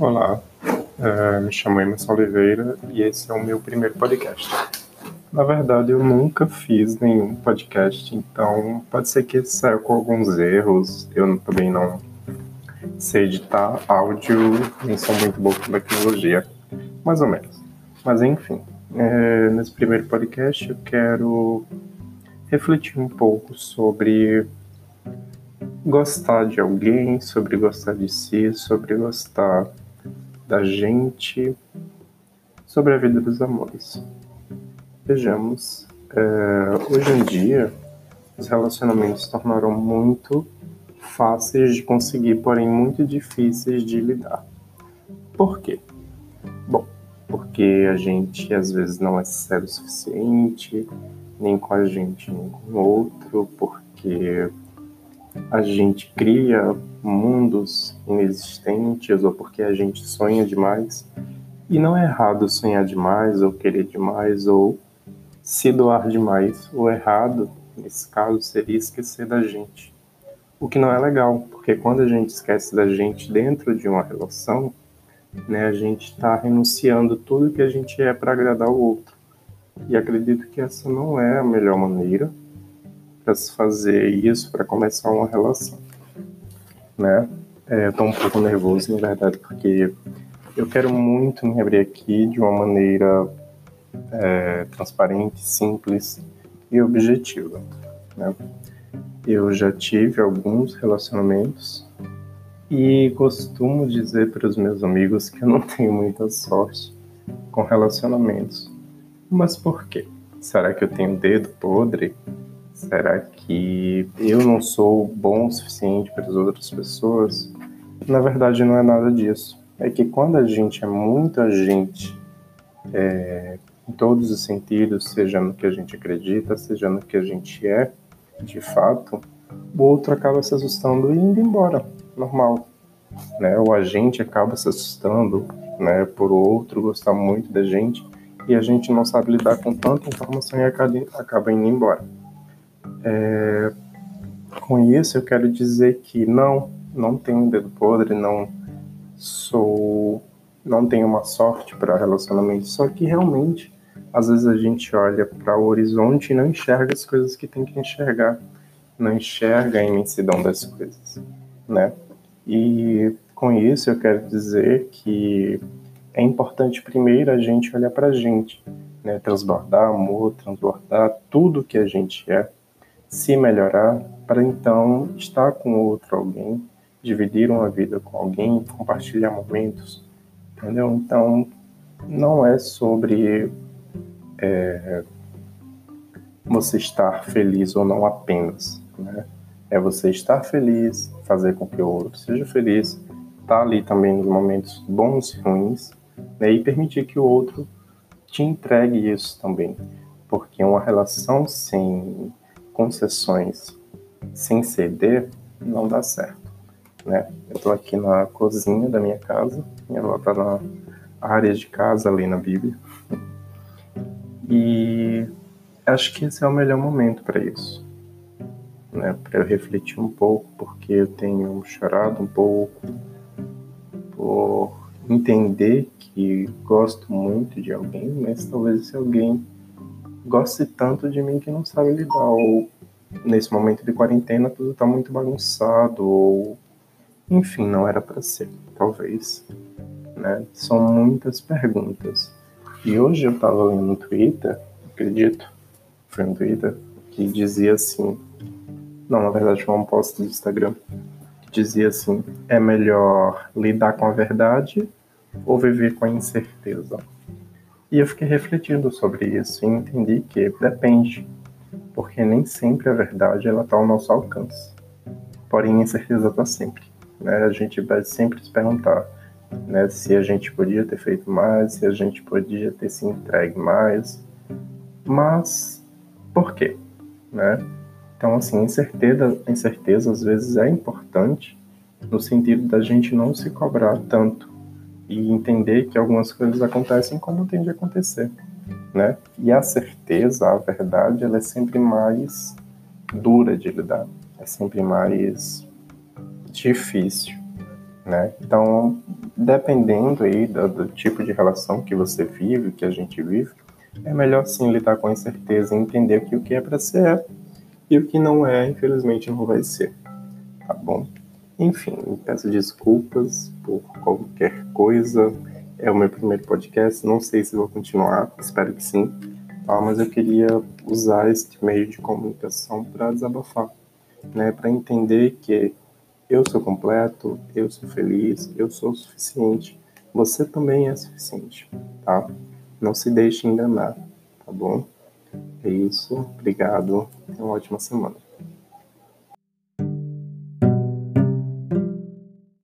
Olá, uh, me chamo Emerson Oliveira e esse é o meu primeiro podcast. Na verdade, eu nunca fiz nenhum podcast, então pode ser que saia com alguns erros. Eu também não sei editar áudio, nem sou muito bom com tecnologia, mais ou menos. Mas enfim, é, nesse primeiro podcast eu quero refletir um pouco sobre gostar de alguém, sobre gostar de si, sobre gostar da gente, sobre a vida dos amores. Vejamos, é, hoje em dia os relacionamentos se tornaram muito fáceis de conseguir, porém muito difíceis de lidar. Por quê? Bom, porque a gente às vezes não é sério o suficiente, nem com a gente, nem com o outro, porque a gente cria mundos inexistentes ou porque a gente sonha demais. E não é errado sonhar demais ou querer demais ou se doar demais. O errado, nesse caso, seria esquecer da gente. O que não é legal, porque quando a gente esquece da gente dentro de uma relação, né, a gente está renunciando tudo que a gente é para agradar o outro. E acredito que essa não é a melhor maneira para se fazer isso, para começar uma relação, né? É, eu tô um pouco nervoso, na verdade, porque eu quero muito me abrir aqui de uma maneira é, transparente, simples e objetiva, né? Eu já tive alguns relacionamentos e costumo dizer para os meus amigos que eu não tenho muita sorte com relacionamentos. Mas por quê? Será que eu tenho dedo podre? Será que eu não sou bom o suficiente para as outras pessoas? Na verdade, não é nada disso. É que quando a gente é muita gente, é, em todos os sentidos, seja no que a gente acredita, seja no que a gente é, de fato, o outro acaba se assustando e indo embora, normal. Né? Ou a gente acaba se assustando né, por o outro gostar muito da gente e a gente não sabe lidar com tanta informação e acaba indo embora. É, com isso, eu quero dizer que não, não tenho um dedo podre, não sou, não tenho uma sorte para relacionamento, só que realmente, às vezes a gente olha para o horizonte e não enxerga as coisas que tem que enxergar, não enxerga a imensidão das coisas, né? E com isso eu quero dizer que é importante primeiro a gente olhar para a gente, né? transbordar amor, transbordar tudo que a gente é, se melhorar para então estar com outro alguém, dividir uma vida com alguém, compartilhar momentos, entendeu? Então, não é sobre é, você estar feliz ou não apenas, né? É você estar feliz, fazer com que o outro seja feliz, estar tá ali também nos momentos bons e ruins, né? E permitir que o outro te entregue isso também, porque uma relação sem concessões sem ceder não dá certo, né? Eu estou aqui na cozinha da minha casa, ela está na área de casa ali na Bíblia, e acho que esse é o melhor momento para isso, né? Para eu refletir um pouco, porque eu tenho chorado um pouco por entender que gosto muito de alguém, mas talvez esse alguém goste tanto de mim que não sabe lidar, ou nesse momento de quarentena tudo tá muito bagunçado, ou enfim, não era para ser, talvez. Né? São muitas perguntas. E hoje eu tava lendo no Twitter, acredito, foi no Twitter, que dizia assim. Não, na verdade foi um post do Instagram que dizia assim: é melhor lidar com a verdade ou viver com a incerteza? E eu fiquei refletindo sobre isso e entendi que depende, porque nem sempre a verdade ela está ao nosso alcance. Porém, a incerteza está sempre. Né? A gente vai sempre se perguntar né, se a gente podia ter feito mais, se a gente podia ter se entregue mais, mas por quê? Né? Então, assim, incerteza, incerteza às vezes é importante no sentido da gente não se cobrar tanto e entender que algumas coisas acontecem como tem de acontecer, né? E a certeza, a verdade, ela é sempre mais dura de lidar, é sempre mais difícil, né? Então, dependendo aí do, do, tipo de relação que você vive, que a gente vive, é melhor sim lidar com incerteza e entender que o que é para ser é e o que não é, infelizmente, não vai ser, tá bom? Enfim, peço desculpas por qualquer coisa. É o meu primeiro podcast, não sei se vou continuar, espero que sim, tá? Mas eu queria usar este meio de comunicação para desabafar, né? Para entender que eu sou completo, eu sou feliz, eu sou o suficiente. Você também é suficiente, tá? Não se deixe enganar, tá bom? É isso. Obrigado. Tenha uma ótima semana.